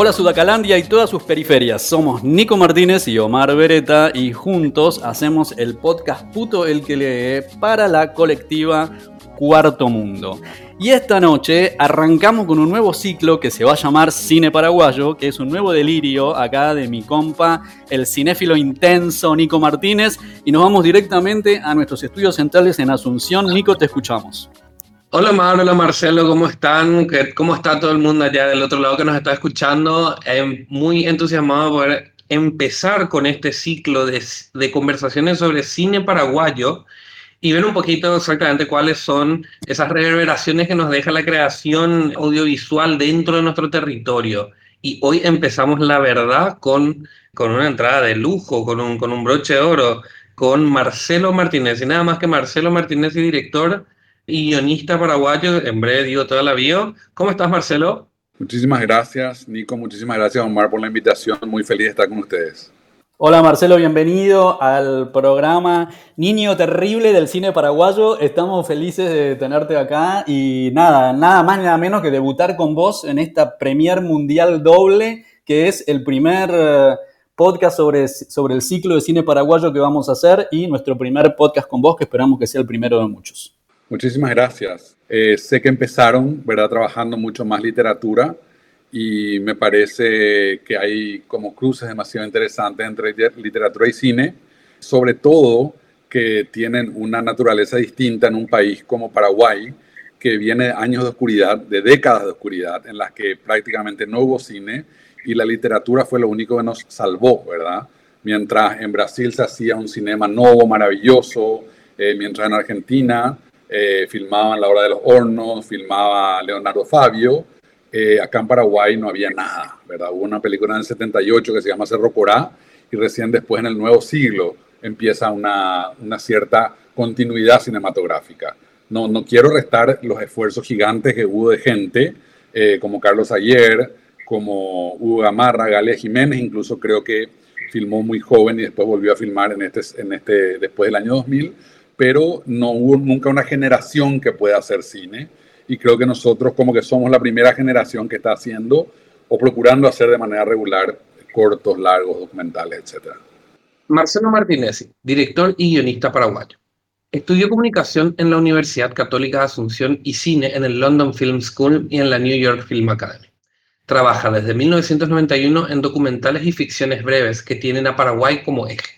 Hola Sudacalandia y todas sus periferias, somos Nico Martínez y Omar Beretta y juntos hacemos el podcast Puto el que lee para la colectiva Cuarto Mundo. Y esta noche arrancamos con un nuevo ciclo que se va a llamar Cine Paraguayo, que es un nuevo delirio acá de mi compa, el cinéfilo intenso Nico Martínez, y nos vamos directamente a nuestros estudios centrales en Asunción. Nico, te escuchamos. Hola Mauro, hola Marcelo, ¿cómo están? ¿Cómo está todo el mundo allá del otro lado que nos está escuchando? Eh, muy entusiasmado por empezar con este ciclo de, de, conversaciones sobre cine paraguayo y ver un poquito exactamente cuáles son esas reverberaciones que nos deja la creación audiovisual dentro de nuestro territorio. Y hoy empezamos, la verdad, con, con una entrada de lujo, con un, con un broche de oro, con Marcelo Martínez, y nada más que Marcelo Martínez, y director guionista paraguayo, en breve digo toda la bio. ¿Cómo estás, Marcelo? Muchísimas gracias, Nico. Muchísimas gracias, Omar, por la invitación. Muy feliz de estar con ustedes. Hola Marcelo, bienvenido al programa Niño Terrible del Cine Paraguayo. Estamos felices de tenerte acá y nada, nada más nada menos que debutar con vos en esta Premier Mundial Doble, que es el primer eh, podcast sobre, sobre el ciclo de cine paraguayo que vamos a hacer y nuestro primer podcast con vos, que esperamos que sea el primero de muchos. Muchísimas gracias. Eh, sé que empezaron, ¿verdad?, trabajando mucho más literatura y me parece que hay como cruces demasiado interesantes entre literatura y cine, sobre todo que tienen una naturaleza distinta en un país como Paraguay, que viene de años de oscuridad, de décadas de oscuridad, en las que prácticamente no hubo cine y la literatura fue lo único que nos salvó, ¿verdad? Mientras en Brasil se hacía un cinema nuevo, maravilloso, eh, mientras en Argentina eh, filmaban La Hora de los Hornos, filmaba Leonardo Fabio. Eh, acá en Paraguay no había nada, ¿verdad? Hubo una película en el 78 que se llama Cerro Corá y recién después en el nuevo siglo empieza una, una cierta continuidad cinematográfica. No, no quiero restar los esfuerzos gigantes que hubo de gente eh, como Carlos Ayer, como Hugo Gamarra, Gale Jiménez, incluso creo que filmó muy joven y después volvió a filmar en este, en este, después del año 2000 pero no hubo nunca una generación que pueda hacer cine. Y creo que nosotros como que somos la primera generación que está haciendo o procurando hacer de manera regular cortos, largos, documentales, etc. Marcelo Martínez, director y guionista paraguayo. Estudió comunicación en la Universidad Católica de Asunción y cine en el London Film School y en la New York Film Academy. Trabaja desde 1991 en documentales y ficciones breves que tienen a Paraguay como eje.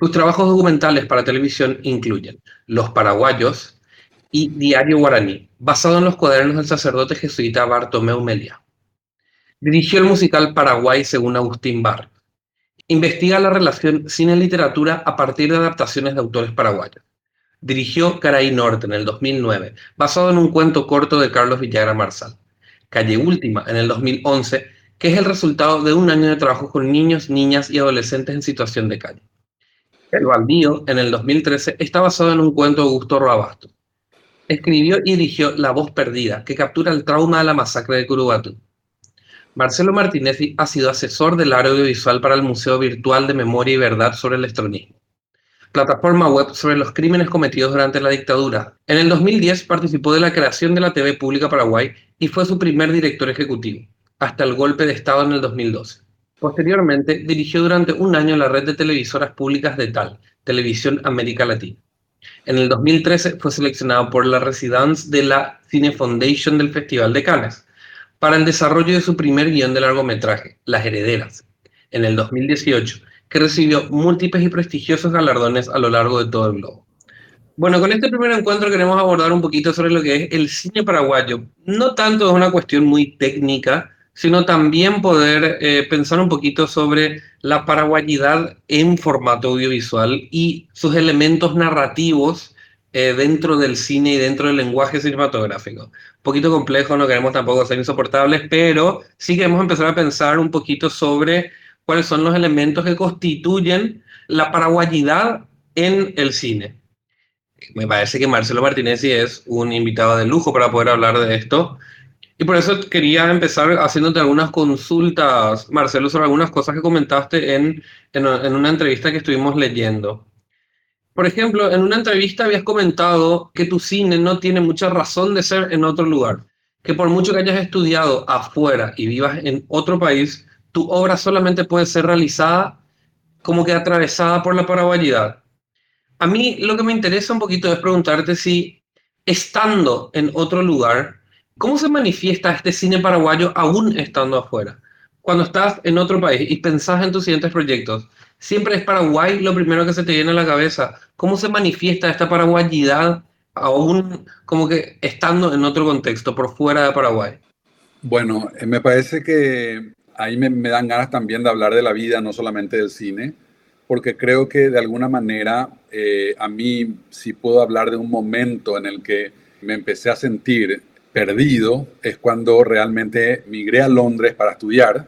Sus trabajos documentales para televisión incluyen Los Paraguayos y Diario Guaraní, basado en los cuadernos del sacerdote jesuita Bartomeu Melia. Dirigió el musical Paraguay según Agustín Bar. Investiga la relación cine-literatura a partir de adaptaciones de autores paraguayos. Dirigió Caray Norte en el 2009, basado en un cuento corto de Carlos Villagra Marsal. Calle Última en el 2011, que es el resultado de un año de trabajo con niños, niñas y adolescentes en situación de calle. El baldío, en el 2013, está basado en un cuento de Augusto Roabasto. Escribió y dirigió La voz perdida, que captura el trauma de la masacre de Curubatu. Marcelo Martínez ha sido asesor del área audiovisual para el Museo Virtual de Memoria y Verdad sobre el Estronismo, plataforma web sobre los crímenes cometidos durante la dictadura. En el 2010 participó de la creación de la TV Pública Paraguay y fue su primer director ejecutivo, hasta el golpe de Estado en el 2012. Posteriormente, dirigió durante un año la red de televisoras públicas de TAL, Televisión América Latina. En el 2013 fue seleccionado por la Residence de la Cine Foundation del Festival de Cannes para el desarrollo de su primer guion de largometraje, Las Herederas, en el 2018, que recibió múltiples y prestigiosos galardones a lo largo de todo el globo. Bueno, con este primer encuentro queremos abordar un poquito sobre lo que es el cine paraguayo. No tanto es una cuestión muy técnica, sino también poder eh, pensar un poquito sobre la paraguayidad en formato audiovisual y sus elementos narrativos eh, dentro del cine y dentro del lenguaje cinematográfico. Un poquito complejo, no queremos tampoco ser insoportables, pero sí queremos empezar a pensar un poquito sobre cuáles son los elementos que constituyen la paraguayidad en el cine. Me parece que Marcelo Martínez es un invitado de lujo para poder hablar de esto. Y por eso quería empezar haciéndote algunas consultas, Marcelo, sobre algunas cosas que comentaste en, en, una entrevista que estuvimos leyendo. Por ejemplo, en una entrevista habías comentado que tu cine no tiene mucha razón de ser en otro lugar, que por mucho que hayas estudiado afuera y vivas en otro país, tu obra solamente puede ser realizada como que atravesada por la paraguayidad. A mí lo que me interesa un poquito es preguntarte si, estando en otro lugar, ¿cómo se manifiesta este cine paraguayo aún estando afuera? Cuando estás en otro país y pensás en tus siguientes proyectos, siempre es Paraguay lo primero que se te viene a la cabeza. ¿Cómo se manifiesta esta paraguayidad aún como que estando en otro contexto, por fuera de Paraguay? Bueno, eh, me parece que ahí me, dan ganas también de hablar de la vida, no solamente del cine, porque creo que de alguna manera eh, a mí si puedo hablar de un momento en el que me empecé a sentir perdido, es cuando realmente migré a Londres para estudiar.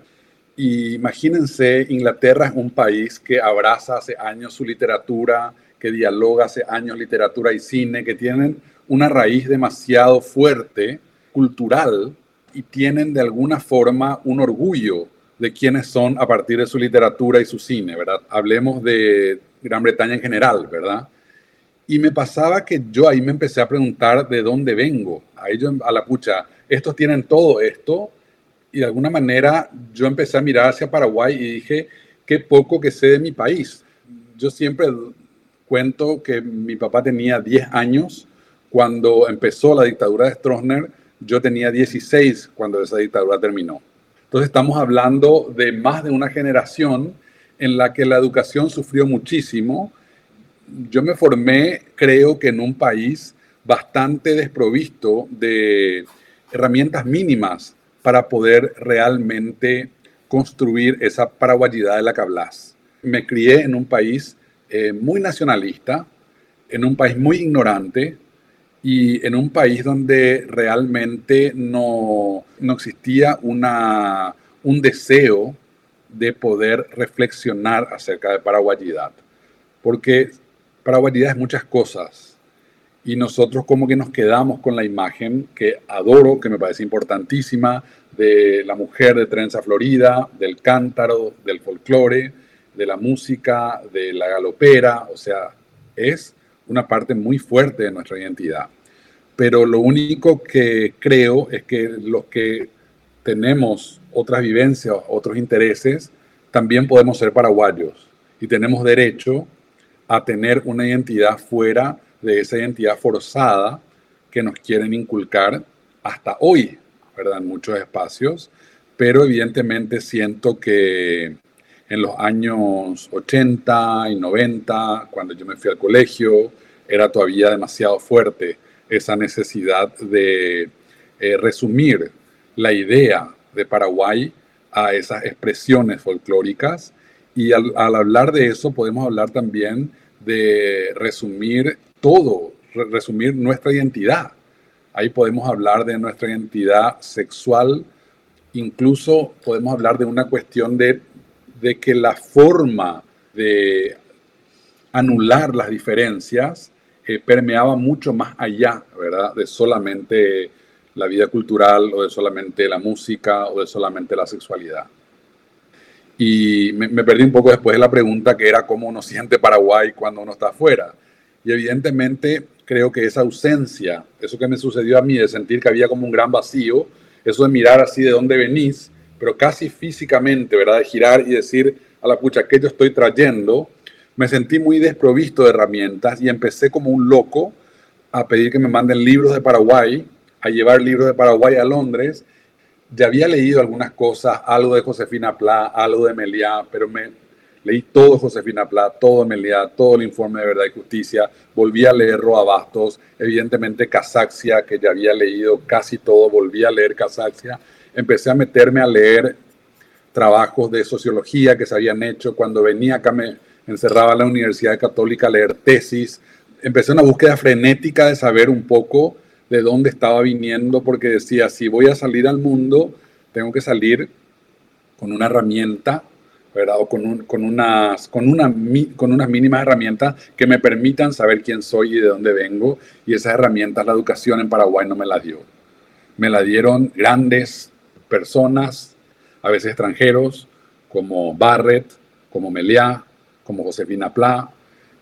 Y imagínense, Inglaterra es un país que abraza hace años su literatura, que dialoga hace años literatura y cine, que tienen una raíz demasiado fuerte, cultural, y tienen de alguna forma un orgullo de quiénes son a partir de su literatura y su cine, ¿verdad? Hablemos de Gran Bretaña en general, ¿verdad? Y me pasaba que yo ahí me empecé a preguntar de dónde vengo. A ellos, a la pucha, estos tienen todo esto. Y de alguna manera yo empecé a mirar hacia Paraguay y dije, qué poco que sé de mi país. Yo siempre cuento que mi papá tenía 10 años cuando empezó la dictadura de Stroessner yo tenía 16 cuando esa dictadura terminó. Entonces estamos hablando de más de una generación en la que la educación sufrió muchísimo. Yo me formé, creo que en un país bastante desprovisto de herramientas mínimas para poder realmente construir esa paraguayidad de la que hablas. Me crié en un país eh, muy nacionalista, en un país muy ignorante, y en un país donde realmente no, no existía una, un deseo de poder reflexionar acerca de paraguayidad. Porque paraguayidad es muchas cosas y nosotros como que nos quedamos con la imagen que adoro, que me parece importantísima, de la mujer de trenza florida, del cántaro, del folclore, de la música, de la galopera, o sea, es una parte muy fuerte de nuestra identidad. Pero lo único que creo es que los que tenemos otras vivencias, otros intereses, también podemos ser paraguayos y tenemos derecho a tener una identidad fuera de esa identidad forzada que nos quieren inculcar hasta hoy, ¿verdad? En muchos espacios, pero evidentemente siento que en los años 80 y 90, cuando yo me fui al colegio, era todavía demasiado fuerte esa necesidad de eh, resumir la idea de Paraguay a esas expresiones folclóricas. Y al, hablar de eso podemos hablar también de resumir todo, resumir nuestra identidad. Ahí podemos hablar de nuestra identidad sexual, incluso podemos hablar de una cuestión de de que la forma de anular las diferencias eh, permeaba mucho más allá, ¿verdad? De solamente la vida cultural o de solamente la música o de solamente la sexualidad. Y me, perdí un poco después de la pregunta que era cómo uno siente Paraguay cuando uno está afuera. Y evidentemente creo que esa ausencia, eso que me sucedió a mí de sentir que había como un gran vacío, eso de mirar así de dónde venís, pero casi físicamente, ¿verdad? De girar y decir a la pucha, ¿qué yo estoy trayendo? Me sentí muy desprovisto de herramientas y empecé como un loco a pedir que me manden libros de Paraguay, a llevar libros de Paraguay a Londres. Ya había leído algunas cosas, algo de Josefina Pla, algo de Meliá, pero me leí todo Josefina Pla, todo Meliá, todo el informe de verdad y justicia. Volví a leer Roa Bastos, evidentemente Casaxia, que ya había leído casi todo, volví a leer Casaxia empecé a meterme a leer trabajos de sociología que se habían hecho. Cuando venía acá me encerraba en la Universidad Católica a leer tesis. Empecé una búsqueda frenética de saber un poco de dónde estaba viniendo, porque decía, si voy a salir al mundo, tengo que salir con una herramienta, ¿verdad? O con, con, unas, con, una, con unas mínimas herramientas que me permitan saber quién soy y de dónde vengo. Y esas herramientas la educación en Paraguay no me las dio. Me la dieron grandes personas, a veces extranjeros, como Barrett, como Meliá, como Josefina Pla,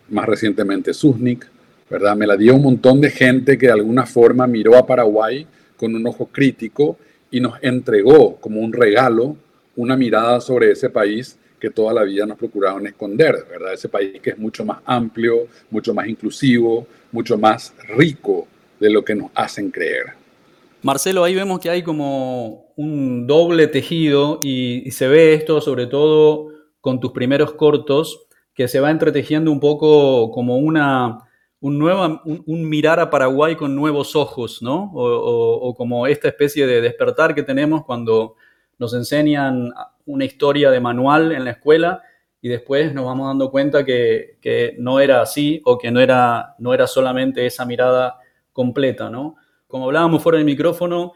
más recientemente Susnik, ¿verdad? Me la dio un montón de gente que de alguna forma miró a Paraguay con un ojo crítico y nos entregó como un regalo una mirada sobre ese país que toda la vida nos procuraron esconder, ¿verdad? Ese país que es mucho más amplio, mucho más inclusivo, mucho más rico de lo que nos hacen creer. Marcelo, ahí vemos que hay como un doble tejido y, se ve esto sobre todo con tus primeros cortos, que se va entretejiendo un poco como una, un, un, mirar a Paraguay con nuevos ojos, ¿no? O, como esta especie de despertar que tenemos cuando nos enseñan una historia de manual en la escuela y después nos vamos dando cuenta que, que no era así o que no era, no era solamente esa mirada completa, ¿no? Como hablábamos fuera del micrófono,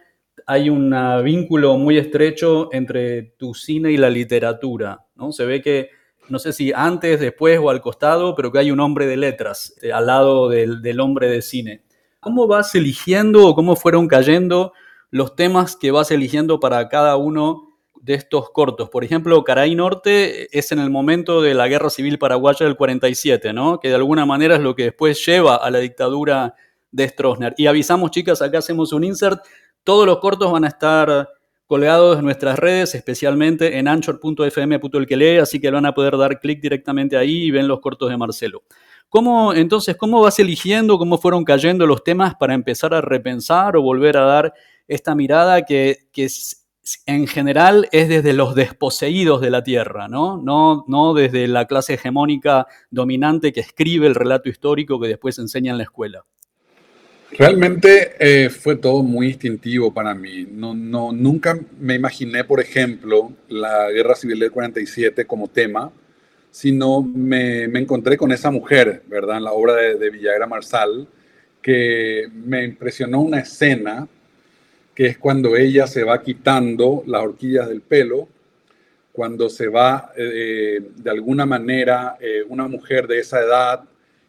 hay un vínculo muy estrecho entre tu cine y la literatura, ¿no? Se ve que, no sé si antes, después o al costado, pero que hay un hombre de letras eh, al lado del, hombre de cine. ¿Cómo vas eligiendo o cómo fueron cayendo los temas que vas eligiendo para cada uno de estos cortos. Por ejemplo, Caray Norte es en el momento de la Guerra Civil Paraguaya del 47, ¿no? Que de alguna manera es lo que después lleva a la dictadura de Stroessner. Y avisamos, chicas, acá hacemos un insert. Todos los cortos van a estar colgados en nuestras redes, especialmente en anchor.fm. el que lee, así que van a poder dar clic directamente ahí y ven los cortos de Marcelo. ¿Cómo, entonces, cómo vas eligiendo, cómo fueron cayendo los temas para empezar a repensar o volver a dar esta mirada que, que en general es desde los desposeídos de la tierra, ¿no? ¿no? No desde la clase hegemónica dominante que escribe el relato histórico que después enseña en la escuela? Realmente eh, fue todo muy instintivo para mí. No, no, nunca me imaginé, por ejemplo, la Guerra Civil del 47 como tema, sino me, me encontré con esa mujer, ¿verdad? En la obra de, de, Villagra Marsal, que me impresionó una escena, que es cuando ella se va quitando las horquillas del pelo, cuando se va, eh, de alguna manera, eh, una mujer de esa edad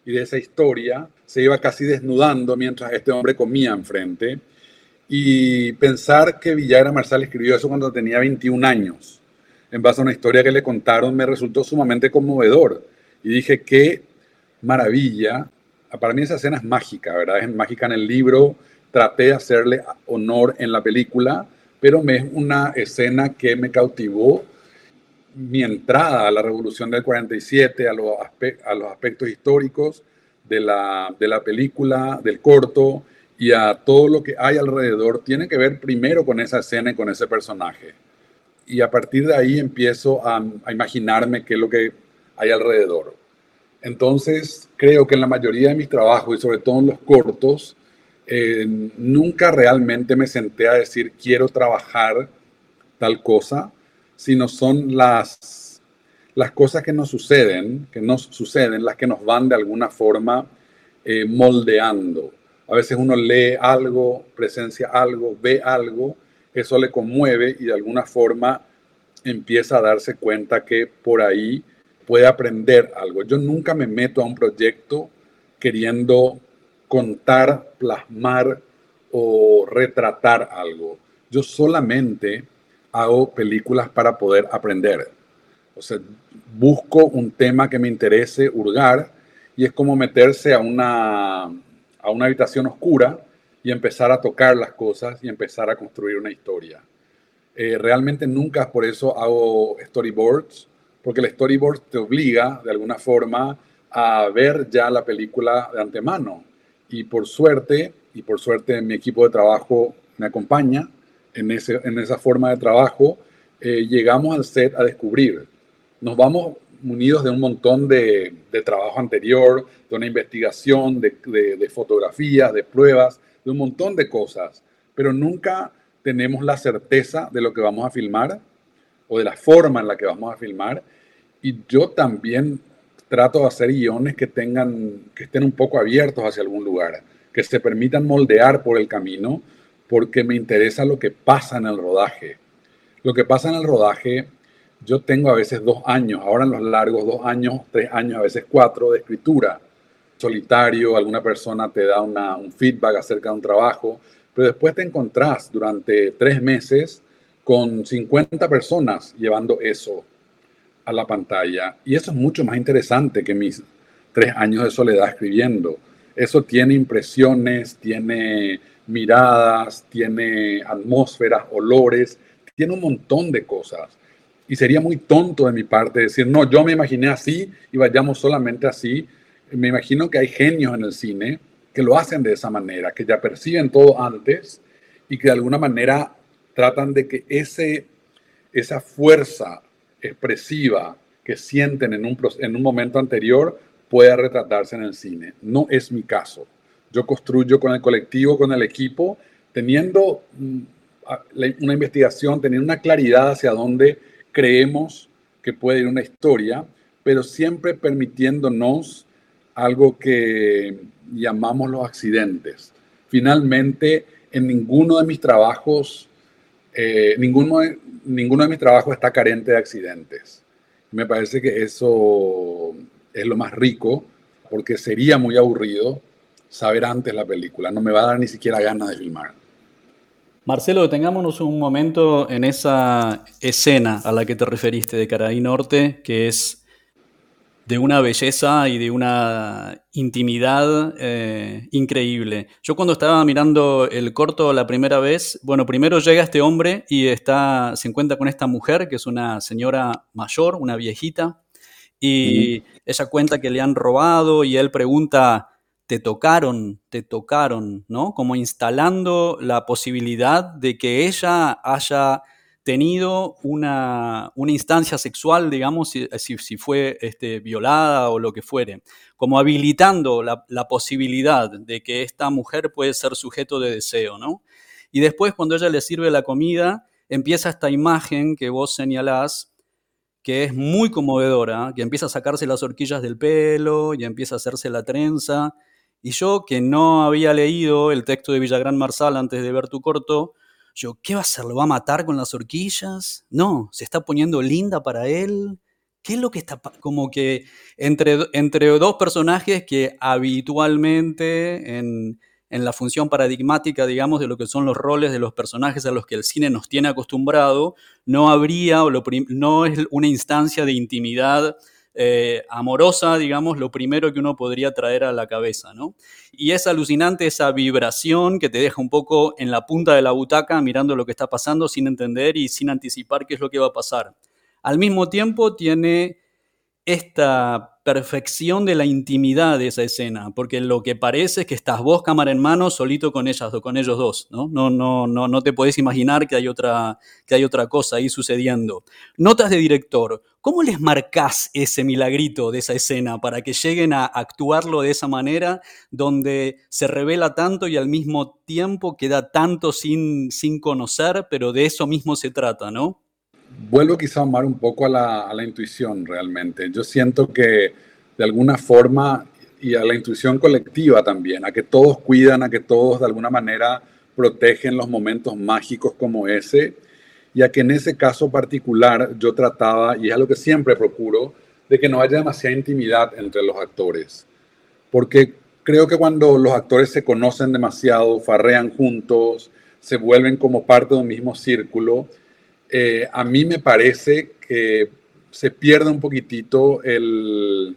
y de esa historia se iba casi desnudando mientras este hombre comía enfrente. Y pensar que Villagra Marsal escribió eso cuando tenía 21 años, en base a una historia que le contaron, me resultó sumamente conmovedor. Y dije, qué maravilla. Para mí esa escena es mágica, ¿verdad? Es mágica en el libro. Traté de hacerle honor en la película, pero me es una escena que me cautivó mi entrada a la revolución del 47, a los, a los aspectos históricos de la, de la película, del corto y a todo lo que hay alrededor, tiene que ver primero con esa escena y con ese personaje. Y a partir de ahí empiezo a, a imaginarme qué es lo que hay alrededor. Entonces, creo que en la mayoría de mis trabajos y sobre todo en los cortos, eh, nunca realmente me senté a decir quiero trabajar tal cosa, sino son las, las cosas que nos suceden, que nos suceden, las que nos van de alguna forma eh, moldeando. A veces uno lee algo, presencia algo, ve algo, eso le conmueve y de alguna forma empieza a darse cuenta que por ahí puede aprender algo. Yo nunca me meto a un proyecto queriendo contar, plasmar o retratar algo. Yo solamente hago películas para poder aprender. O sea, busco un tema que me interese hurgar y es como meterse a una, a una habitación oscura y empezar a tocar las cosas y empezar a construir una historia. Eh, realmente nunca por eso hago storyboards, porque el storyboard te obliga de alguna forma a ver ya la película de antemano. Y por suerte, y por suerte mi equipo de trabajo me acompaña, en, ese, en esa forma de trabajo, eh, llegamos al set a descubrir. Nos vamos munidos de un montón de, trabajo anterior, de una investigación, de, de, de, fotografías, de pruebas, de un montón de cosas, pero nunca tenemos la certeza de lo que vamos a filmar o de la forma en la que vamos a filmar. Y yo también trato de hacer guiones que tengan, que estén un poco abiertos hacia algún lugar, que se permitan moldear por el camino, porque me interesa lo que pasa en el rodaje. Lo que pasa en el rodaje, yo tengo a veces dos años, ahora en los largos dos años, tres años, a veces cuatro de escritura. Solitario, alguna persona te da una, un feedback acerca de un trabajo, pero después te encontrás durante tres meses con 50 personas llevando eso a la pantalla. Y eso es mucho más interesante que mis tres años de soledad escribiendo. Eso tiene impresiones, tiene miradas, tiene atmósferas, olores, tiene un montón de cosas. Y sería muy tonto de mi parte decir, no, yo me imaginé así y vayamos solamente así. Me imagino que hay genios en el cine que lo hacen de esa manera, que ya perciben todo antes y que de alguna manera tratan de que ese, esa fuerza expresiva que sienten en un, en un momento anterior pueda retratarse en el cine. No es mi caso. Yo construyo con el colectivo, con el equipo, teniendo mm, una investigación, teniendo una claridad hacia dónde creemos que puede ir una historia, pero siempre permitiéndonos algo que llamamos los accidentes. Finalmente, en ninguno de mis trabajos, eh, ninguno, ninguno de mis trabajos está carente de accidentes. Me parece que eso es lo más rico, porque sería muy aburrido saber antes la película. No me va a dar ni siquiera ganas de filmar. Marcelo, tengámonos un momento en esa escena a la que te referiste de Caraí Norte, que es de una belleza y de una intimidad eh, increíble. Yo cuando estaba mirando el corto la primera vez, bueno, primero llega este hombre y está, se encuentra con esta mujer, que es una señora mayor, una viejita, y ella cuenta que le han robado y él pregunta, te tocaron, te tocaron, ¿no? Como instalando la posibilidad de que ella haya tenido una, instancia sexual, digamos, si, si, fue este, violada o lo que fuere, como habilitando la, la, posibilidad de que esta mujer puede ser sujeto de deseo, ¿no? Y después cuando ella le sirve la comida, empieza esta imagen que vos señalás, que es muy conmovedora, que empieza a sacarse las horquillas del pelo y empieza a hacerse la trenza, y yo, que no había leído el texto de Villagrán Marsal antes de ver tu corto, yo, ¿qué va a hacer? ¿Lo va a matar con las horquillas? No, se está poniendo linda para él. ¿Qué es lo que está como que entre, entre dos personajes que habitualmente en, en, la función paradigmática, digamos, de lo que son los roles de los personajes a los que el cine nos tiene acostumbrado, no habría o no es una instancia de intimidad eh, amorosa, digamos, lo primero que uno podría traer a la cabeza, ¿no? Y es alucinante esa vibración que te deja un poco en la punta de la butaca mirando lo que está pasando sin entender y sin anticipar qué es lo que va a pasar. Al mismo tiempo tiene esta perfección de la intimidad de esa escena, porque lo que parece es que estás vos cámara en mano solito con ellas o con ellos dos, ¿no? No, no, no, no te podés imaginar que hay, otra, que hay otra cosa ahí sucediendo. Notas de director, ¿cómo les marcás ese milagrito de esa escena para que lleguen a actuarlo de esa manera, donde se revela tanto y al mismo tiempo queda tanto sin, sin conocer, pero de eso mismo se trata, ¿no? Vuelvo quizá a amar un poco a la, intuición realmente. Yo siento que de alguna forma y a la intuición colectiva también, a que todos cuidan, a que todos de alguna manera protegen los momentos mágicos como ese, y a que en ese caso particular yo trataba, y es lo que siempre procuro, de que no haya demasiada intimidad entre los actores. Porque creo que cuando los actores se conocen demasiado, farrean juntos, se vuelven como parte de un mismo círculo, eh, a mí me parece que se pierde un poquitito el,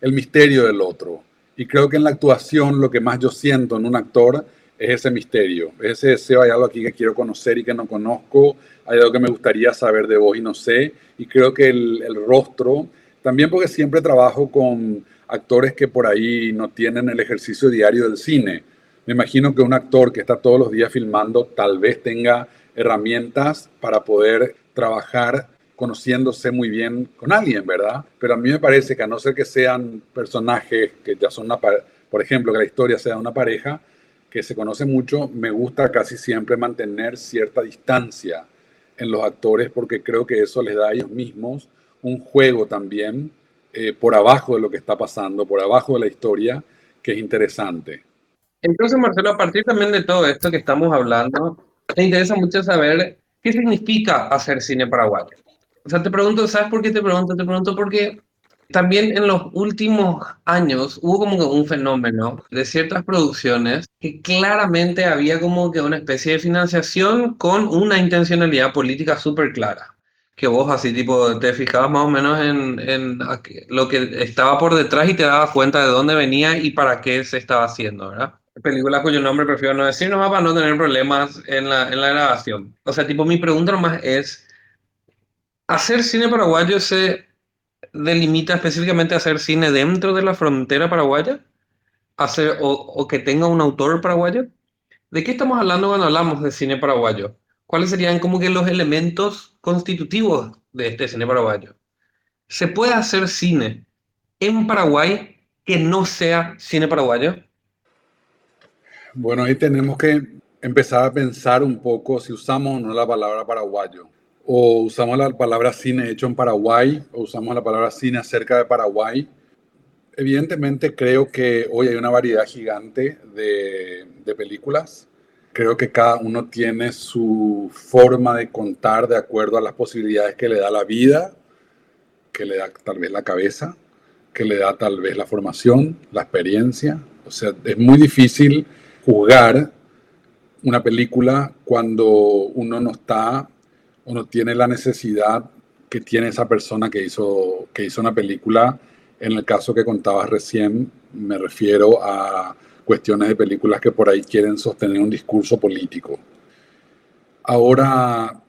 el misterio del otro. Y creo que en la actuación lo que más yo siento en un actor es ese misterio, ese deseo, hay algo aquí que quiero conocer y que no conozco, hay algo que me gustaría saber de vos y no sé, y creo que el, el, rostro, también porque siempre trabajo con actores que por ahí no tienen el ejercicio diario del cine. Me imagino que un actor que está todos los días filmando tal vez tenga herramientas para poder trabajar conociéndose muy bien con alguien, ¿verdad? Pero a mí me parece que a no ser que sean personajes que ya son una, por ejemplo, que la historia sea una pareja que se conoce mucho, me gusta casi siempre mantener cierta distancia en los actores porque creo que eso les da a ellos mismos un juego también eh, por abajo de lo que está pasando, por abajo de la historia, que es interesante. Entonces, Marcelo, a partir también de todo esto que estamos hablando, me interesa mucho saber qué significa hacer cine paraguayo. O sea, te pregunto, ¿sabes por qué te pregunto? Te pregunto porque también en los últimos años hubo como un fenómeno de ciertas producciones que claramente había como que una especie de financiación con una intencionalidad política súper clara. que vos así tipo te fijabas más o menos en, en lo que estaba por detrás y te dabas cuenta de dónde venía y para qué se estaba haciendo, ¿verdad? Película cuyo nombre prefiero no decir nomás para no tener problemas en la, en la grabación. O sea, tipo, mi pregunta nomás es, ¿hacer cine paraguayo se delimita específicamente a hacer cine dentro de la frontera paraguaya? Hacer, o, o que tenga un autor paraguayo? ¿De qué estamos hablando cuando hablamos de cine paraguayo? ¿Cuáles serían como que los elementos constitutivos de este cine paraguayo? ¿Se puede hacer cine en Paraguay que no sea cine paraguayo? Bueno, ahí tenemos que empezar a pensar un poco si usamos o no la palabra paraguayo. O usamos la palabra cine hecho en Paraguay, o usamos la palabra cine acerca de Paraguay. Evidentemente creo que hoy hay una variedad gigante de, de películas. Creo que cada uno tiene su forma de contar de acuerdo a las posibilidades que le da la vida, que le da tal vez la cabeza, que le da tal vez la formación, la experiencia. O sea, es muy difícil jugar una película cuando uno no está o no tiene la necesidad que tiene esa persona que hizo, que hizo una película. En el caso que contabas recién, me refiero a cuestiones de películas que por ahí quieren sostener un discurso político. Ahora,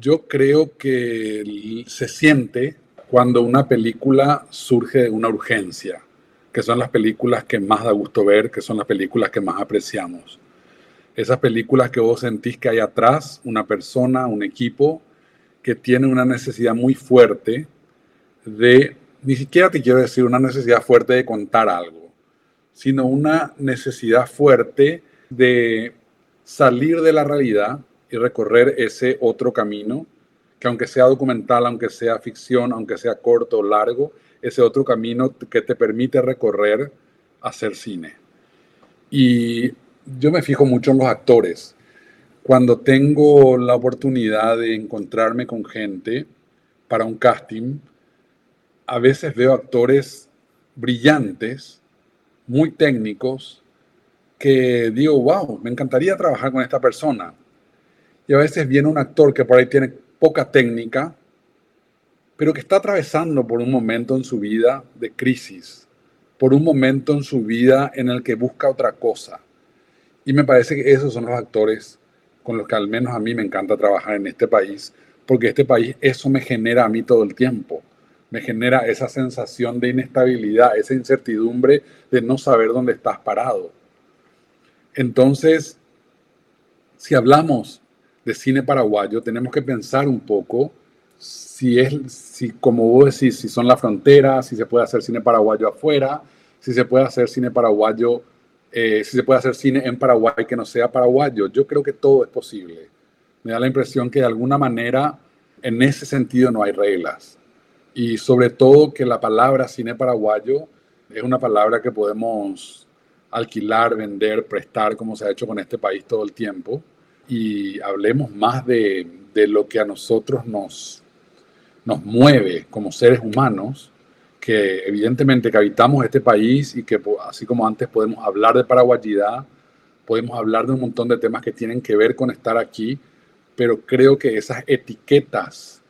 yo creo que se siente cuando una película surge de una urgencia que son las películas que más da gusto ver, que son las películas que más apreciamos. Esas películas que vos sentís que hay atrás una persona, un equipo que tiene una necesidad muy fuerte de, ni siquiera te quiero decir una necesidad fuerte de contar algo, sino una necesidad fuerte de salir de la realidad y recorrer ese otro camino, que aunque sea documental, aunque sea ficción, aunque sea corto o largo, ese otro camino que te permite recorrer hacer cine. Y yo me fijo mucho en los actores. Cuando tengo la oportunidad de encontrarme con gente para un casting, a veces veo actores brillantes, muy técnicos, que digo, wow, me encantaría trabajar con esta persona. Y a veces viene un actor que por ahí tiene poca técnica, pero que está atravesando por un momento en su vida de crisis, por un momento en su vida en el que busca otra cosa. Y me parece que esos son los actores con los que al menos a mí me encanta trabajar en este país, porque este país eso me genera a mí todo el tiempo. Me genera esa sensación de inestabilidad, esa incertidumbre de no saber dónde estás parado. Entonces, si hablamos de cine paraguayo, tenemos que pensar un poco si es, si, como vos decís, si son las fronteras, si se puede hacer cine paraguayo afuera, si se puede hacer cine paraguayo, eh, si se puede hacer cine en Paraguay que no sea paraguayo. Yo creo que todo es posible. Me da la impresión que de alguna manera en ese sentido no hay reglas. Y sobre todo que la palabra cine paraguayo es una palabra que podemos alquilar, vender, prestar, como se ha hecho con este país todo el tiempo. Y hablemos más de, de lo que a nosotros nos, nos mueve como seres humanos, que evidentemente que habitamos este país y que así como antes podemos hablar de paraguayidad, podemos hablar de un montón de temas que tienen que ver con estar aquí, pero creo que esas etiquetas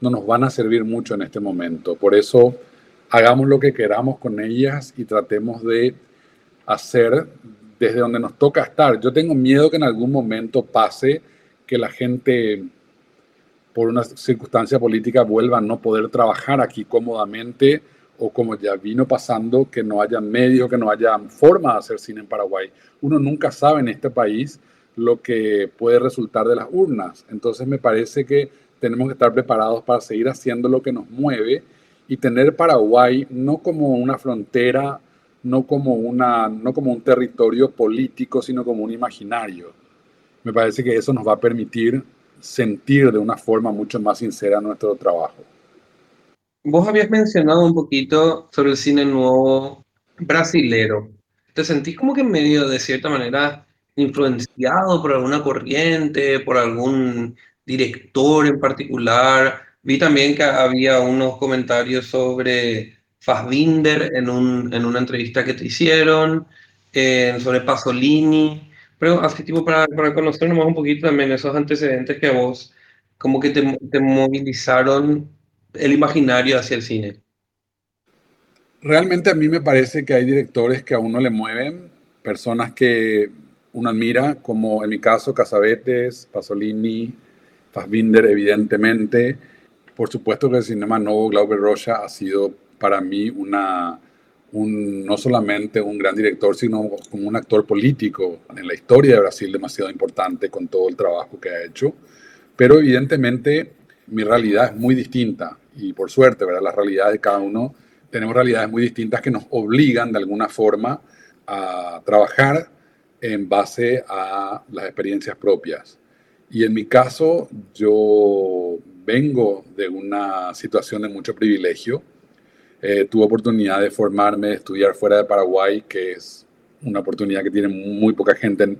no nos van a servir mucho en este momento. Por eso hagamos lo que queramos con ellas y tratemos de hacer desde donde nos toca estar. Yo tengo miedo que en algún momento pase que la gente por una circunstancia política vuelva a no poder trabajar aquí cómodamente o como ya vino pasando, que no haya medios, que no haya forma de hacer cine en Paraguay. Uno nunca sabe en este país lo que puede resultar de las urnas. Entonces me parece que tenemos que estar preparados para seguir haciendo lo que nos mueve y tener Paraguay no como una frontera, no como, una, no como un territorio político, sino como un imaginario. Me parece que eso nos va a permitir sentir de una forma mucho más sincera nuestro trabajo. Vos habías mencionado un poquito sobre el cine nuevo brasilero. ¿Te sentís como que medio, de cierta manera, influenciado por alguna corriente, por algún director en particular? Vi también que había unos comentarios sobre Fassbinder en, un, en una entrevista que te hicieron, eh, sobre Pasolini. Pero así tipo para, para conocer más un poquito también esos antecedentes que a vos como que te, te movilizaron el imaginario hacia el cine? Realmente a mí me parece que hay directores que a uno le mueven, personas que uno admira, como en mi caso Casavetes, Pasolini, Fassbinder, evidentemente. Por supuesto que el cinema nuevo, Glauber Rocha, ha sido para mí una, un, no solamente un gran director, sino como un actor político en la historia de Brasil demasiado importante con todo el trabajo que ha hecho. Pero evidentemente mi realidad es muy distinta y por suerte, ¿verdad? Las realidades de cada uno, tenemos realidades muy distintas que nos obligan de alguna forma a trabajar en base a las experiencias propias. Y en mi caso, yo vengo de una situación de mucho privilegio. Eh, tuve oportunidad de formarme, de estudiar fuera de Paraguay, que es una oportunidad que tiene muy poca gente,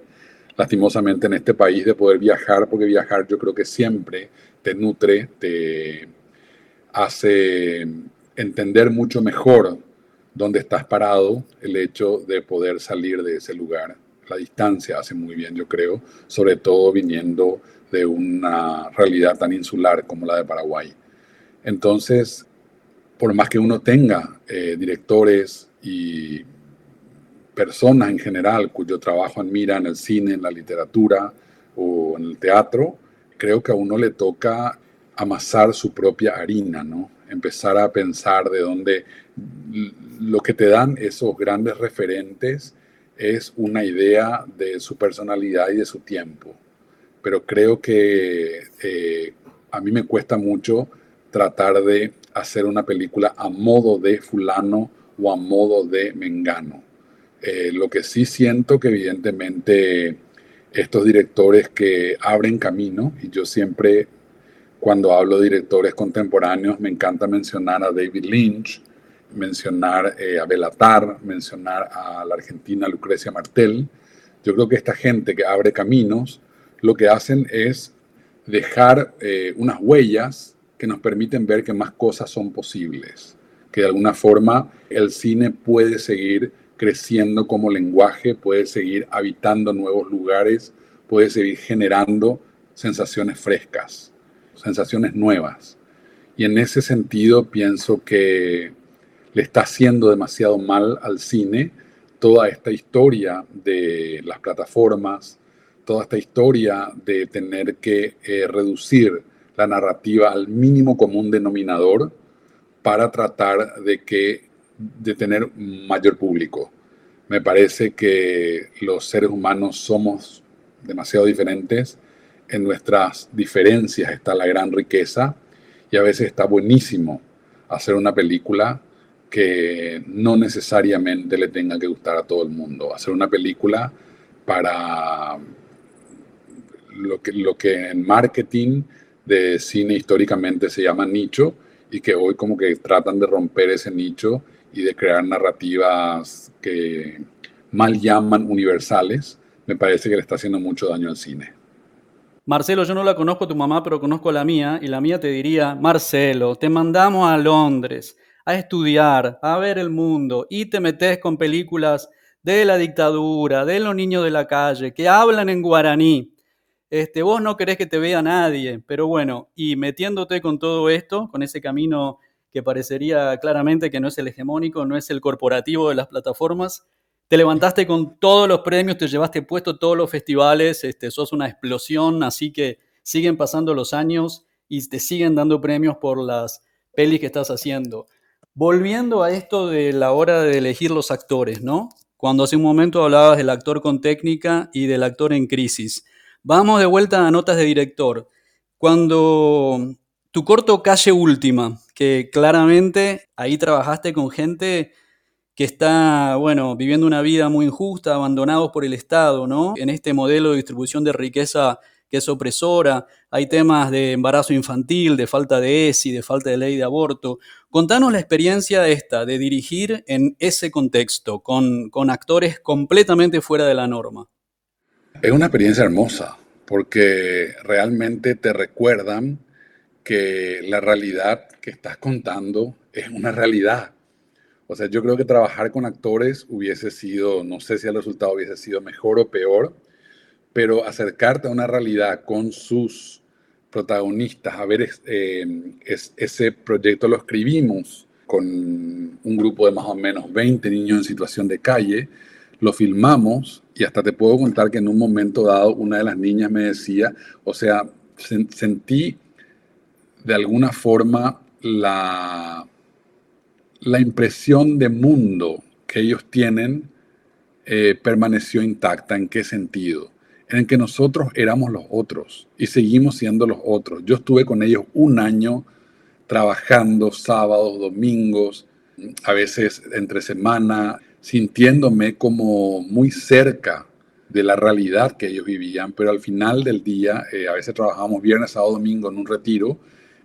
lastimosamente, en este país, de poder viajar, porque viajar yo creo que siempre te nutre, te hace entender mucho mejor dónde estás parado, el hecho de poder salir de ese lugar. La distancia hace muy bien, yo creo, sobre todo viniendo de una realidad tan insular como la de Paraguay. Entonces, por más que uno tenga eh, directores y personas en general cuyo trabajo admira en el cine, en la literatura o en el teatro, creo que a uno le toca amasar su propia harina, ¿no? Empezar a pensar de dónde lo que te dan esos grandes referentes es una idea de su personalidad y de su tiempo. Pero creo que eh, a mí me cuesta mucho tratar de hacer una película a modo de fulano o a modo de mengano. Eh, lo que sí siento que evidentemente estos directores que abren camino, y yo siempre cuando hablo de directores contemporáneos me encanta mencionar a David Lynch, mencionar eh, a Belatar, mencionar a la argentina Lucrecia Martel. Yo creo que esta gente que abre caminos, lo que hacen es dejar eh, unas huellas que nos permiten ver que más cosas son posibles, que de alguna forma el cine puede seguir creciendo como lenguaje, puede seguir habitando nuevos lugares, puede seguir generando sensaciones frescas, sensaciones nuevas. Y en ese sentido pienso que le está haciendo demasiado mal al cine toda esta historia de las plataformas, toda esta historia de tener que eh, reducir la narrativa al mínimo común denominador para tratar de que de tener mayor público. Me parece que los seres humanos somos demasiado diferentes. En nuestras diferencias está la gran riqueza y a veces está buenísimo hacer una película que no necesariamente le tenga que gustar a todo el mundo. Hacer una película para lo que, lo que en marketing de cine históricamente se llama nicho y que hoy como que tratan de romper ese nicho y de crear narrativas que mal llaman universales, me parece que le está haciendo mucho daño al cine. Marcelo, yo no la conozco a tu mamá, pero conozco a la mía, y la mía te diría, Marcelo, te mandamos a Londres, a estudiar, a ver el mundo y te metes con películas de la dictadura, de los niños de la calle, que hablan en guaraní. Este, vos no querés que te vea nadie, pero bueno, y metiéndote con todo esto, con ese camino que parecería claramente que no es el hegemónico, no es el corporativo de las plataformas, te levantaste con todos los premios, te llevaste puesto todos los festivales, este, sos una explosión, así que siguen pasando los años y te siguen dando premios por las pelis que estás haciendo. Volviendo a esto de la hora de elegir los actores, ¿no? Cuando hace un momento hablabas del actor con técnica y del actor en crisis. Vamos de vuelta a notas de director. Cuando tu corto Calle Última, que claramente ahí trabajaste con gente que está, bueno, viviendo una vida muy injusta, abandonados por el Estado, ¿no? En este modelo de distribución de riqueza que es opresora, hay temas de embarazo infantil, de falta de ESI, de falta de ley de aborto. Contanos la experiencia esta, de dirigir en ese contexto, con, con actores completamente fuera de la norma. Es una experiencia hermosa, porque realmente te recuerdan que la realidad que estás contando es una realidad. O sea, yo creo que trabajar con actores hubiese sido, no sé si el resultado hubiese sido mejor o peor, pero acercarte a una realidad con sus protagonistas. A ver, eh, ese proyecto lo escribimos con un grupo de más o menos 20 niños en situación de calle, lo filmamos y hasta te puedo contar que en un momento dado una de las niñas me decía, o sea, sentí de alguna forma la, la impresión de mundo que ellos tienen eh, permaneció intacta. ¿En qué sentido? En que nosotros éramos los otros y seguimos siendo los otros. Yo estuve con ellos un año trabajando sábados, domingos, a veces entre semana, sintiéndome como muy cerca de la realidad que ellos vivían, pero al final del día, eh, a veces trabajábamos viernes, sábado, domingo en un retiro,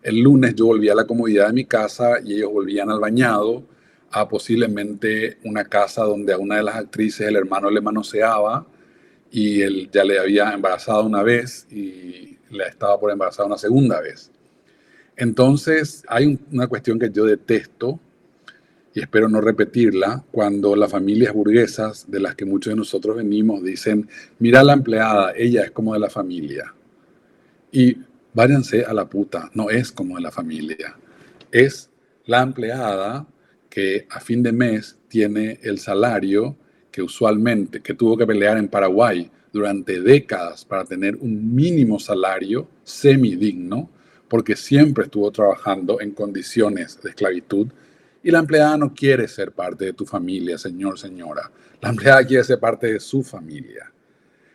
el lunes yo volvía a la comodidad de mi casa y ellos volvían al bañado, a posiblemente una casa donde a una de las actrices el hermano le manoseaba y él ya le había embarazado una vez y le estaba por embarazar una segunda vez. Entonces hay una cuestión que yo detesto y espero no repetirla, cuando las familias burguesas de las que muchos de nosotros venimos dicen, mira la empleada, ella es como de la familia. Y váyanse a la puta, no es como de la familia. Es la empleada que a fin de mes tiene el salario que usualmente, que tuvo que pelear en Paraguay durante décadas para tener un mínimo salario semidigno, porque siempre estuvo trabajando en condiciones de esclavitud y la empleada no quiere ser parte de tu familia, señor, señora. La empleada quiere ser parte de su familia.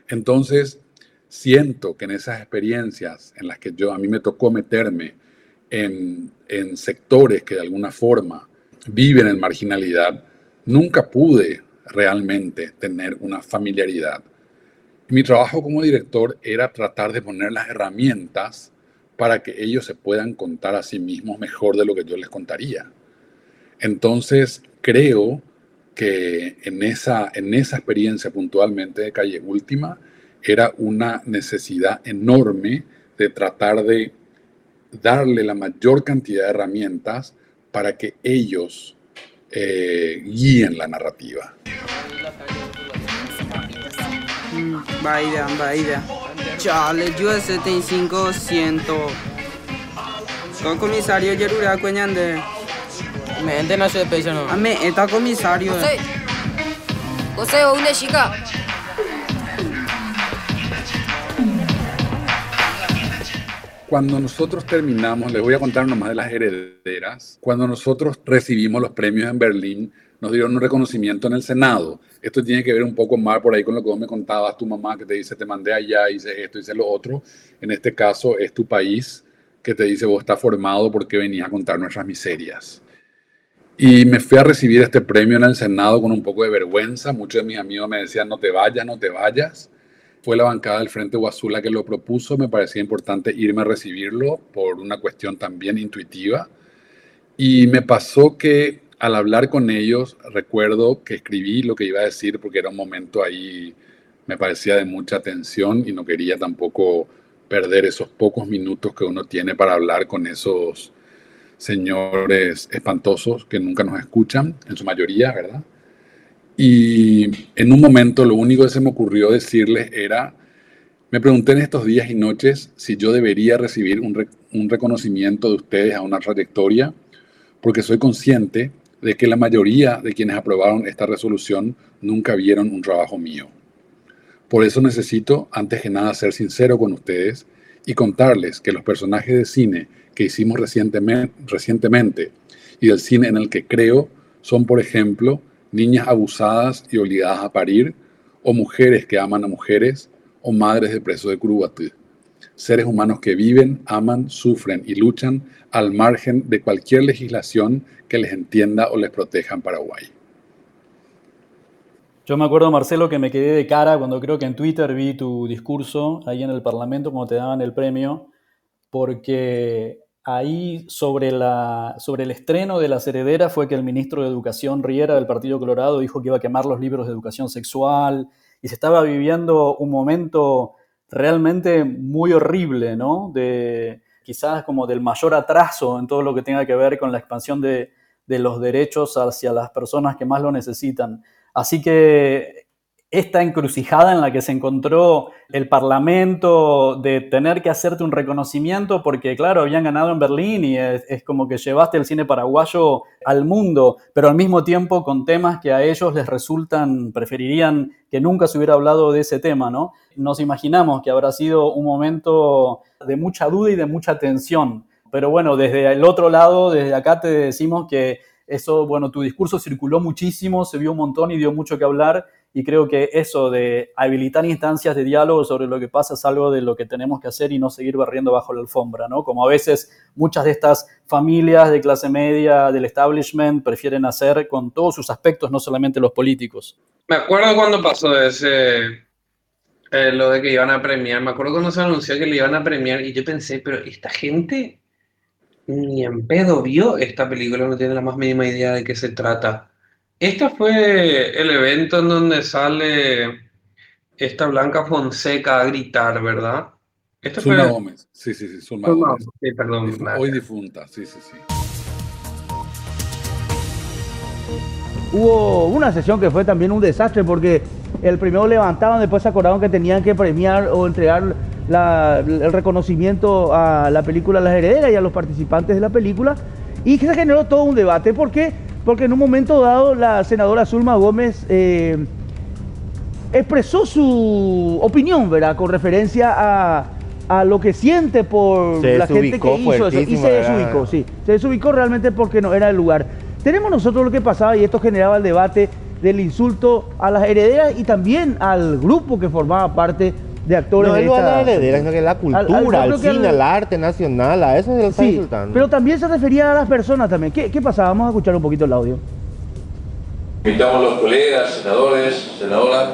Entonces, siento que en esas experiencias en las que yo a mí me tocó meterme en, en sectores que de alguna forma viven en marginalidad, nunca pude realmente tener una familiaridad. Mi trabajo como director era tratar de poner las herramientas para que ellos se puedan contar a sí mismos mejor de lo que yo les contaría. Entonces, creo que en esa, en esa experiencia puntualmente de Calle Última era una necesidad enorme de tratar de darle la mayor cantidad de herramientas para que ellos eh, guíen la narrativa. Vaida, vaida. Chale, yo 75 100. Con comisario Yerura. Me no se peso no. Ame, está comisario. José. José, una chica. Cuando nosotros terminamos, les voy a contar nomás de las herederas. Cuando nosotros recibimos los premios en Berlín, nos dieron un reconocimiento en el Senado. Esto tiene que ver un poco más por ahí con lo que vos me contabas, tu mamá que te dice, te mandé allá, hice esto, hice lo otro. En este caso es tu país que te dice, vos estás formado porque venías a contar nuestras miserias. Y me fui a recibir este premio en el Senado con un poco de vergüenza. Muchos de mis amigos me decían, no te vayas, no te vayas. Fue la bancada del Frente Guazula que lo propuso. Me parecía importante irme a recibirlo por una cuestión también intuitiva. Y me pasó que al hablar con ellos, recuerdo que escribí lo que iba a decir porque era un momento ahí, me parecía de mucha tensión y no quería tampoco perder esos pocos minutos que uno tiene para hablar con esos señores espantosos que nunca nos escuchan, en su mayoría, ¿verdad? Y en un momento lo único que se me ocurrió decirles era, me pregunté en estos días y noches si yo debería recibir un, reconocimiento de ustedes a una trayectoria, porque soy consciente de que la mayoría de quienes aprobaron esta resolución nunca vieron un trabajo mío. Por eso necesito, antes que nada, ser sincero con ustedes y contarles que los personajes de cine que hicimos recientemente, y del cine en el que creo son, por ejemplo, niñas abusadas y obligadas a parir, o mujeres que aman a mujeres, o madres de presos de Curubatí. Seres humanos que viven, aman, sufren y luchan al margen de cualquier legislación que les entienda o les proteja en Paraguay. Yo me acuerdo, Marcelo, que me quedé de cara cuando creo que en Twitter vi tu discurso ahí en el Parlamento, cuando te daban el premio, porque ahí sobre, la, sobre el estreno de Las Herederas fue que el ministro de Educación Riera del Partido Colorado dijo que iba a quemar los libros de educación sexual y se estaba viviendo un momento realmente muy horrible, ¿no? De quizás como del mayor atraso en todo lo que tenga que ver con la expansión de, de los derechos hacia las personas que más lo necesitan. Así que esta encrucijada en la que se encontró el Parlamento de tener que hacerte un reconocimiento porque, claro, habían ganado en Berlín y es, como que llevaste el cine paraguayo al mundo, pero al mismo tiempo con temas que a ellos les resultan, preferirían que nunca se hubiera hablado de ese tema, ¿no? Nos imaginamos que habrá sido un momento de mucha duda y de mucha tensión. Pero bueno, desde el otro lado, desde acá te decimos que eso, bueno, tu discurso circuló muchísimo, se vio un montón y dio mucho que hablar y creo que eso de habilitar instancias de diálogo sobre lo que pasa es algo de lo que tenemos que hacer y no seguir barriendo bajo la alfombra, ¿no? Como a veces muchas de estas familias de clase media, del establishment, prefieren hacer con todos sus aspectos, no solamente los políticos. Me acuerdo cuando pasó ese, eh, lo de que iban a premiar, me acuerdo cuando se anunció que le iban a premiar y yo pensé, pero esta gente ni en pedo vio esta película, no tiene la más mínima idea de qué se trata. Este fue el evento en donde sale esta Blanca Fonseca a gritar, ¿verdad? Este Zulma Gómez. Sí, sí, sí, Zulma, Gómez. Sí, perdón. Hoy difunta, sí, sí, sí. Hubo una sesión que fue también un desastre porque el primero levantaban, después se acordaron que tenían que premiar o entregar el reconocimiento a la película Las Herederas y a los participantes de la película y se generó todo un debate porque porque en un momento dado la senadora Zulma Gómez eh, expresó su opinión, ¿verdad? Con referencia a, lo que siente por la gente que hizo eso. Y se desubicó, sí. Se desubicó realmente porque no era el lugar. Tenemos nosotros lo que pasaba y esto generaba el debate del insulto a las herederas y también al grupo que formaba parte de actores. No es la heredera, sino que la cultura, al, cine, al, arte nacional, a eso se lo está sí, insultando. Pero también se refería a las personas también. ¿Qué, ¿Qué pasa? Vamos a escuchar un poquito el audio. Invitamos a los colegas, senadores, senadoras.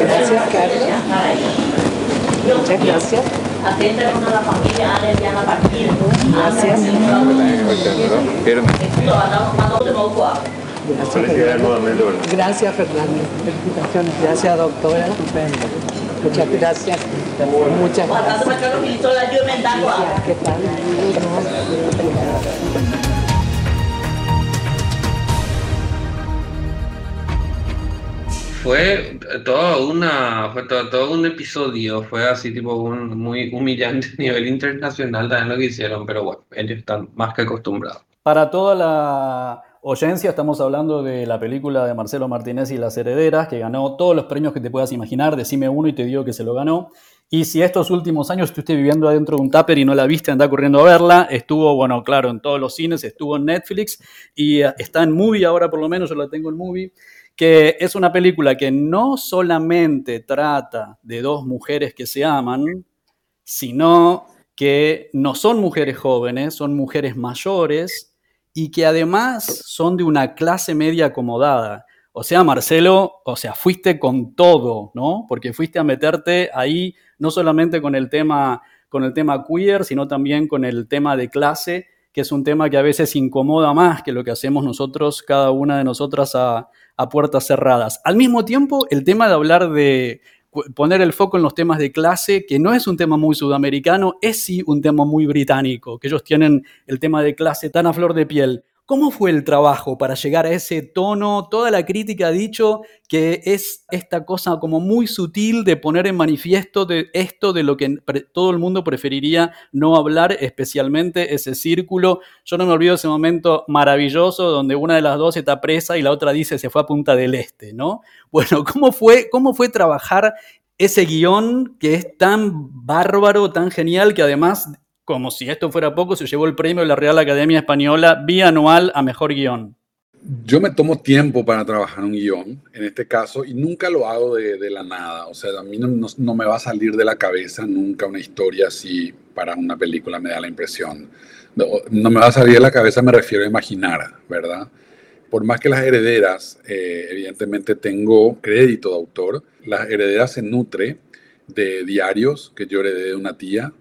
Gracias, Carlos. Muchas gracias. Atender a la familia, a Diana Partir. Gracias. Gracias. Gracias, Fernando. Felicitaciones. Gracias, doctora. Muchas gracias. Muchas gracias. ¿Qué tal? fue todo una fue todo, un episodio fue así tipo un muy humillante a nivel internacional también lo que hicieron pero bueno ellos están más que acostumbrados para toda la Oyencia, estamos hablando de la película de Marcelo Martínez y Las Herederas, que ganó todos los premios que te puedas imaginar. Decime uno y te digo que se lo ganó. Y si estos últimos años estuviste viviendo adentro de un tupper y no la viste, anda corriendo a verla. Estuvo, bueno, claro, en todos los cines, estuvo en Netflix y eh, está en Movie ahora por lo menos, yo la tengo en Movie, que es una película que no solamente trata de dos mujeres que se aman, sino que no son mujeres jóvenes, son mujeres mayores y que además son de una clase media acomodada. O sea, Marcelo, o sea, fuiste con todo, ¿no? Porque fuiste a meterte ahí no solamente con el tema, con el tema queer, sino también con el tema de clase, que es un tema que a veces incomoda más que lo que hacemos nosotros, cada una de nosotras a, a puertas cerradas. Al mismo tiempo, el tema de hablar de poner el foco en los temas de clase, que no es un tema muy sudamericano, es sí un tema muy británico, que ellos tienen el tema de clase tan a flor de piel. ¿Cómo fue el trabajo para llegar a ese tono? Toda la crítica ha dicho que es esta cosa como muy sutil de poner en manifiesto de esto de lo que todo el mundo preferiría no hablar, especialmente ese círculo. Yo no me olvido ese momento maravilloso donde una de las dos está presa y la otra dice se fue a Punta del Este, ¿no? Bueno, ¿cómo fue, cómo fue trabajar ese guion que es tan bárbaro, tan genial, que además como si esto fuera poco, se llevó el premio de la Real Academia Española bianual a Mejor Guión. Yo me tomo tiempo para trabajar un guion, en este caso, y nunca lo hago de, la nada. O sea, a mí no, me va a salir de la cabeza nunca una historia así para una película, me da la impresión. No, me va a salir de la cabeza, me refiero a imaginar, ¿verdad? Por más que las herederas, eh, evidentemente tengo crédito de autor, las herederas se nutre de diarios que yo heredé de una tía,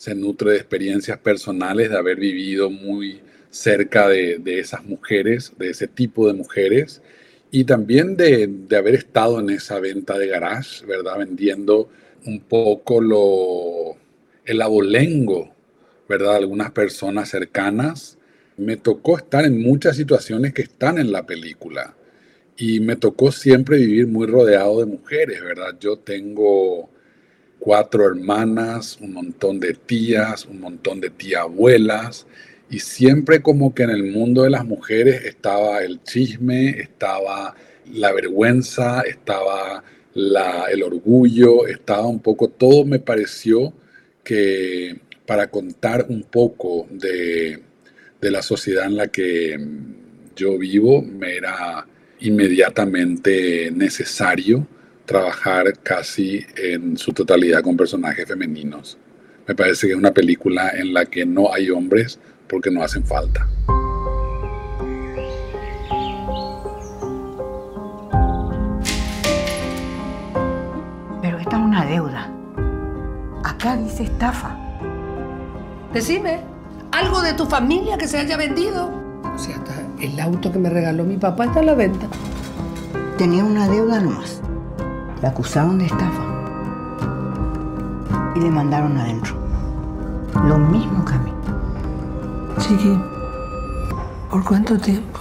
se nutre de experiencias personales, de haber vivido muy cerca de, esas mujeres, de ese tipo de mujeres, y también de, haber estado en esa venta de garage, ¿verdad? Vendiendo un poco lo, el abolengo, ¿verdad? Algunas personas cercanas. Me tocó estar en muchas situaciones que están en la película Y me tocó siempre vivir muy rodeado de mujeres, ¿verdad? Yo tengo cuatro hermanas, un montón de tías, un montón de tía abuelas, y siempre como que en el mundo de las mujeres estaba el chisme, estaba la vergüenza, estaba el orgullo, estaba un poco, todo me pareció que para contar un poco de, de la sociedad en la que yo vivo, me era inmediatamente necesario trabajar casi en su totalidad con personajes femeninos. Me parece que es una película en la que no hay hombres porque no hacen falta. Pero esta es una deuda. Acá dice estafa. Decime, ¿algo de tu familia que se haya vendido? O sea, el auto que me regaló mi papá está a la venta. Tenía una deuda nomás. La acusaron de estafa. Y le mandaron adentro. Lo mismo que a mí. Chiqui, ¿por cuánto tiempo?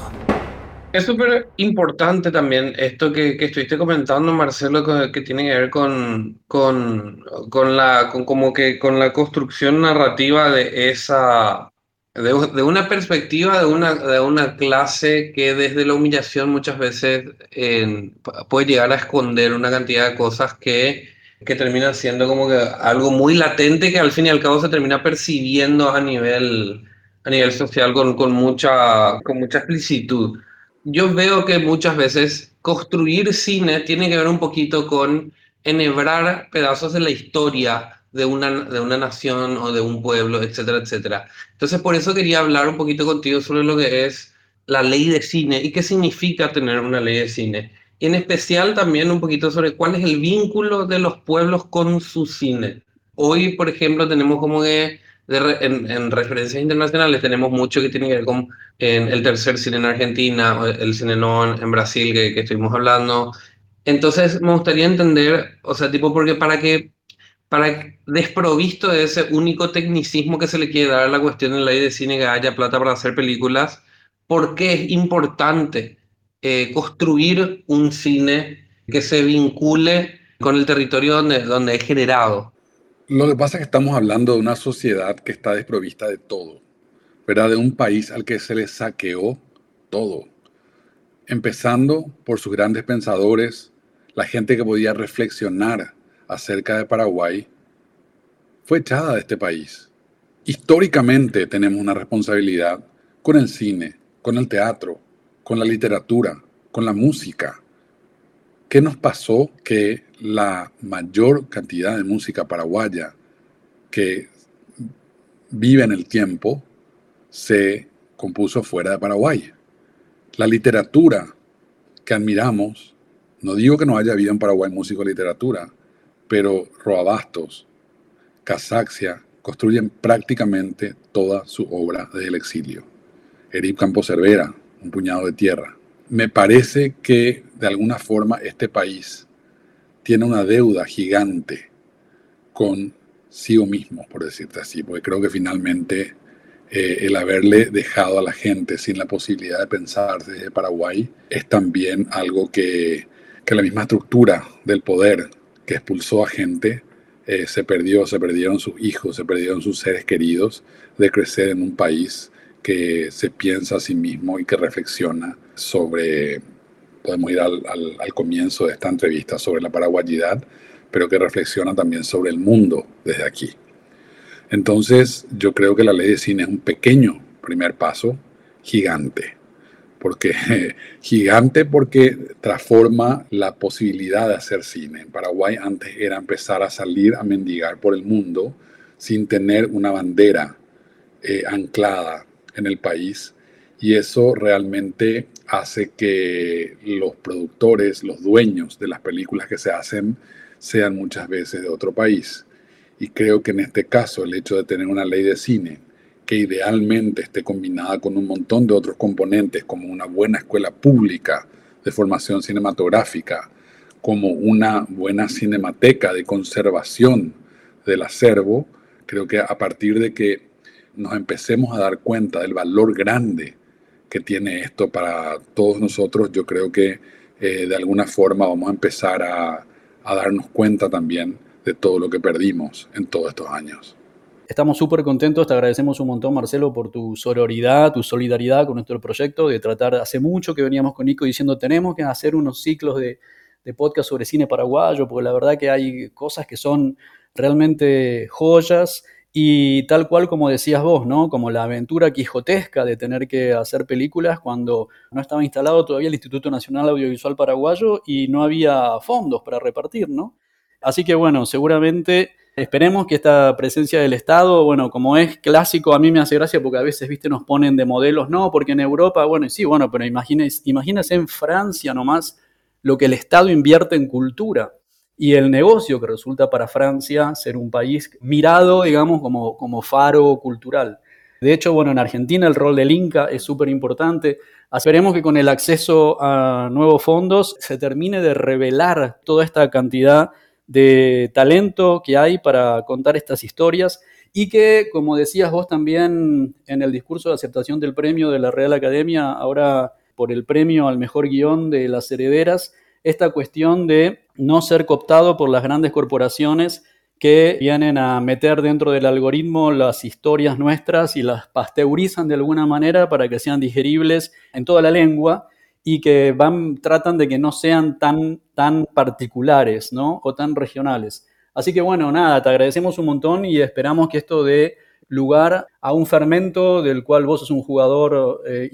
Es súper importante también esto que, que, estuviste comentando, Marcelo, que, tiene que ver con, con, con la, con, como que, con la construcción narrativa de esa, de, de, una perspectiva de una, de una clase que desde la humillación muchas veces eh, puede llegar a esconder una cantidad de cosas que, que terminan siendo como que algo muy latente que al fin y al cabo se termina percibiendo a nivel, a nivel social con, con, mucha, con mucha explicitud. Yo veo que muchas veces construir cine tiene que ver un poquito con enhebrar pedazos de la historia de una, de una nación o de un pueblo, etcétera, etcétera. Entonces, por eso quería hablar un poquito contigo sobre lo que es la ley de cine y qué significa tener una ley de cine. Y en especial también un poquito sobre cuál es el vínculo de los pueblos con su cine. Hoy, por ejemplo, tenemos como que en, en, referencias internacionales tenemos mucho que tiene que ver con en el tercer cine en Argentina, el cine non en Brasil que, que estuvimos hablando. Entonces, me gustaría entender, o sea, tipo, porque para que para desprovisto de ese único tecnicismo que se le quiere dar a la cuestión de la ley de cine que haya plata para hacer películas, ¿por qué es importante eh, construir un cine que se vincule con el territorio donde, donde es generado? Lo que pasa es que estamos hablando de una sociedad que está desprovista de todo, ¿verdad? De un país al que se le saqueó todo, empezando por sus grandes pensadores, la gente que podía reflexionar acerca de Paraguay fue echada de este país. Históricamente tenemos una responsabilidad con el cine, con el teatro, con la literatura, con la música. ¿Qué nos pasó que la mayor cantidad de música paraguaya que vive en el tiempo se compuso fuera de Paraguay? La literatura que admiramos, no digo que no haya habido en Paraguay músico literatura, pero Roabastos, Casaxia construyen prácticamente toda su obra desde el exilio. Erip Campo Cervera, un puñado de tierra. Me parece que de alguna forma este país tiene una deuda gigante con sí mismo, por decirte así, porque creo que finalmente eh, el haberle dejado a la gente sin la posibilidad de pensar desde Paraguay es también algo que, que la misma estructura del poder que expulsó a gente, eh, se perdió, se perdieron sus hijos, se perdieron sus seres queridos de crecer en un país que se piensa a sí mismo y que reflexiona sobre, podemos ir al, al, comienzo de esta entrevista, sobre la paraguayidad, pero que reflexiona también sobre el mundo desde aquí. Entonces, yo creo que la ley de cine es un pequeño primer paso gigante porque gigante porque transforma la posibilidad de hacer cine. En Paraguay antes era empezar a salir a mendigar por el mundo sin tener una bandera eh, anclada en el país y eso realmente hace que los productores, los dueños de las películas que se hacen sean muchas veces de otro país. Y creo que en este caso el hecho de tener una ley de cine que idealmente esté combinada con un montón de otros componentes, como una buena escuela pública de formación cinematográfica, como una buena cinemateca de conservación del acervo, creo que a partir de que nos empecemos a dar cuenta del valor grande que tiene esto para todos nosotros, yo creo que eh, de alguna forma vamos a empezar a, a darnos cuenta también de todo lo que perdimos en todos estos años. Estamos súper contentos, te agradecemos un montón, Marcelo, por tu sororidad, tu solidaridad con nuestro proyecto, de tratar, hace mucho que veníamos con Nico diciendo, tenemos que hacer unos ciclos de, de podcast sobre cine paraguayo, porque la verdad que hay cosas que son realmente joyas y tal cual como decías vos, ¿no? Como la aventura quijotesca de tener que hacer películas cuando no estaba instalado todavía el Instituto Nacional Audiovisual Paraguayo y no había fondos para repartir, ¿no? Así que bueno, seguramente esperemos que esta presencia del Estado, bueno, como es clásico, a mí me hace gracia porque a veces, viste, nos ponen de modelos, no, porque en Europa, bueno, sí, bueno, pero imagínense, imagínense en Francia nomás lo que el Estado invierte en cultura y el negocio que resulta para Francia ser un país mirado, digamos, como, como faro cultural. De hecho, bueno, en Argentina el rol del Inca es súper importante. Esperemos que con el acceso a nuevos fondos se termine de revelar toda esta cantidad de talento que hay para contar estas historias y que, como decías vos también en el discurso de aceptación del premio de la Real Academia, ahora por el premio al mejor guion de las herederas, esta cuestión de no ser cooptado por las grandes corporaciones que vienen a meter dentro del algoritmo las historias nuestras y las pasteurizan de alguna manera para que sean digeribles en toda la lengua y que van, tratan de que no sean tan, tan particulares ¿no? o tan regionales. Así que bueno, nada, te agradecemos un montón y esperamos que esto dé lugar a un fermento del cual vos sos un jugador eh,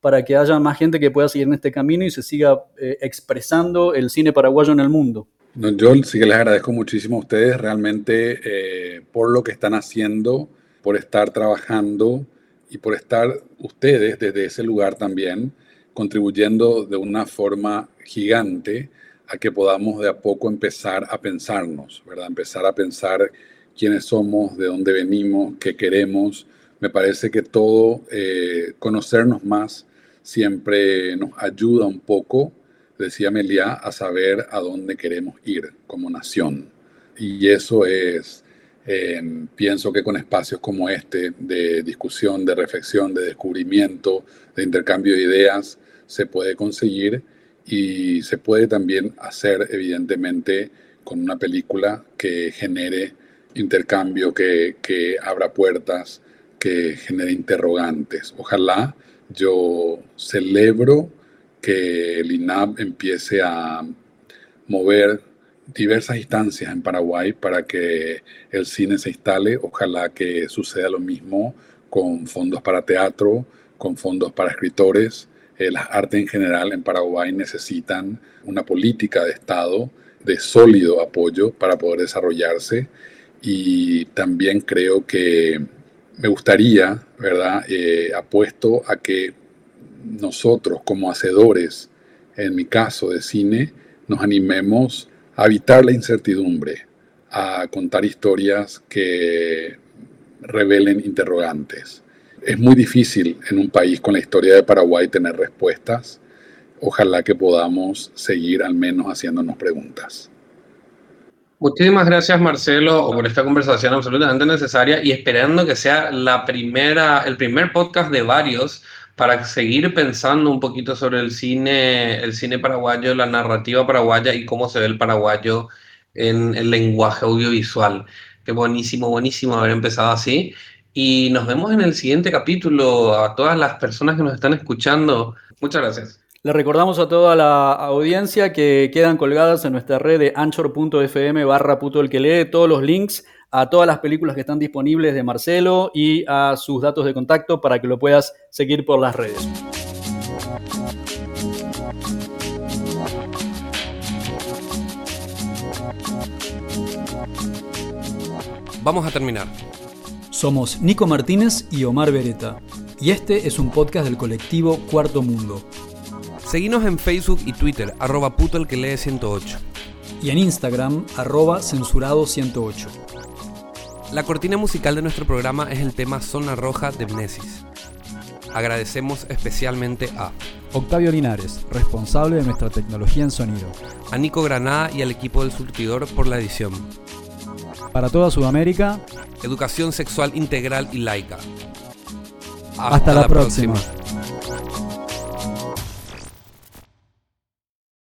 para que haya más gente que pueda seguir en este camino y se siga eh, expresando el cine paraguayo en el mundo. yo sí que les agradezco muchísimo a ustedes realmente eh, por lo que están haciendo, por estar trabajando y por estar ustedes desde ese lugar también contribuyendo de una forma gigante a que podamos de a poco empezar a pensarnos, ¿verdad? Empezar a pensar quiénes somos, de dónde venimos, qué queremos. Me parece que todo, eh, conocernos más, siempre nos ayuda un poco, decía Melia, a saber a dónde queremos ir como nación. Y eso es, eh, pienso que con espacios como este, de discusión, de reflexión, de descubrimiento, de intercambio de ideas, se puede conseguir y se puede también hacer, evidentemente, con una película que genere intercambio, que, que abra puertas, que genere interrogantes. Ojalá yo celebro que el INAP empiece a mover diversas instancias en Paraguay para que el cine se instale. Ojalá que suceda lo mismo con fondos para teatro, con fondos para escritores. Eh, las artes en general en Paraguay necesitan una política de Estado de sólido apoyo para poder desarrollarse y también creo que me gustaría, ¿verdad? Eh, apuesto a que nosotros como hacedores, en mi caso de cine, nos animemos a evitar la incertidumbre, a contar historias que revelen interrogantes. Es muy difícil en un país con la historia de Paraguay tener respuestas. Ojalá que podamos seguir al menos haciéndonos preguntas. Muchísimas gracias Marcelo por esta conversación absolutamente necesaria y esperando que sea la primera, el primer podcast de varios para seguir pensando un poquito sobre el cine, el cine paraguayo, la narrativa paraguaya y cómo se ve el paraguayo en el lenguaje audiovisual. Qué buenísimo, buenísimo haber empezado así. Y nos vemos en el siguiente capítulo. A todas las personas que nos están escuchando, muchas gracias. Le recordamos a toda la audiencia que quedan colgadas en nuestra red de anchor.fm barra puto el que lee todos los links a todas las películas que están disponibles de Marcelo y a sus datos de contacto para que lo puedas seguir por las redes. Vamos a terminar. Somos Nico Martínez y Omar Beretta, y este es un podcast del colectivo Cuarto Mundo. Seguinos en Facebook y Twitter, arroba puto el que lee 108. Y en Instagram, arroba censurado 108. La cortina musical de nuestro programa es el tema Zona Roja de Mnesis. Agradecemos especialmente a Octavio Linares, responsable de nuestra tecnología en sonido. A Nico Granada y al equipo del surtidor por la edición para toda Sudamérica. Educación sexual integral y laica. Hasta, la, próxima.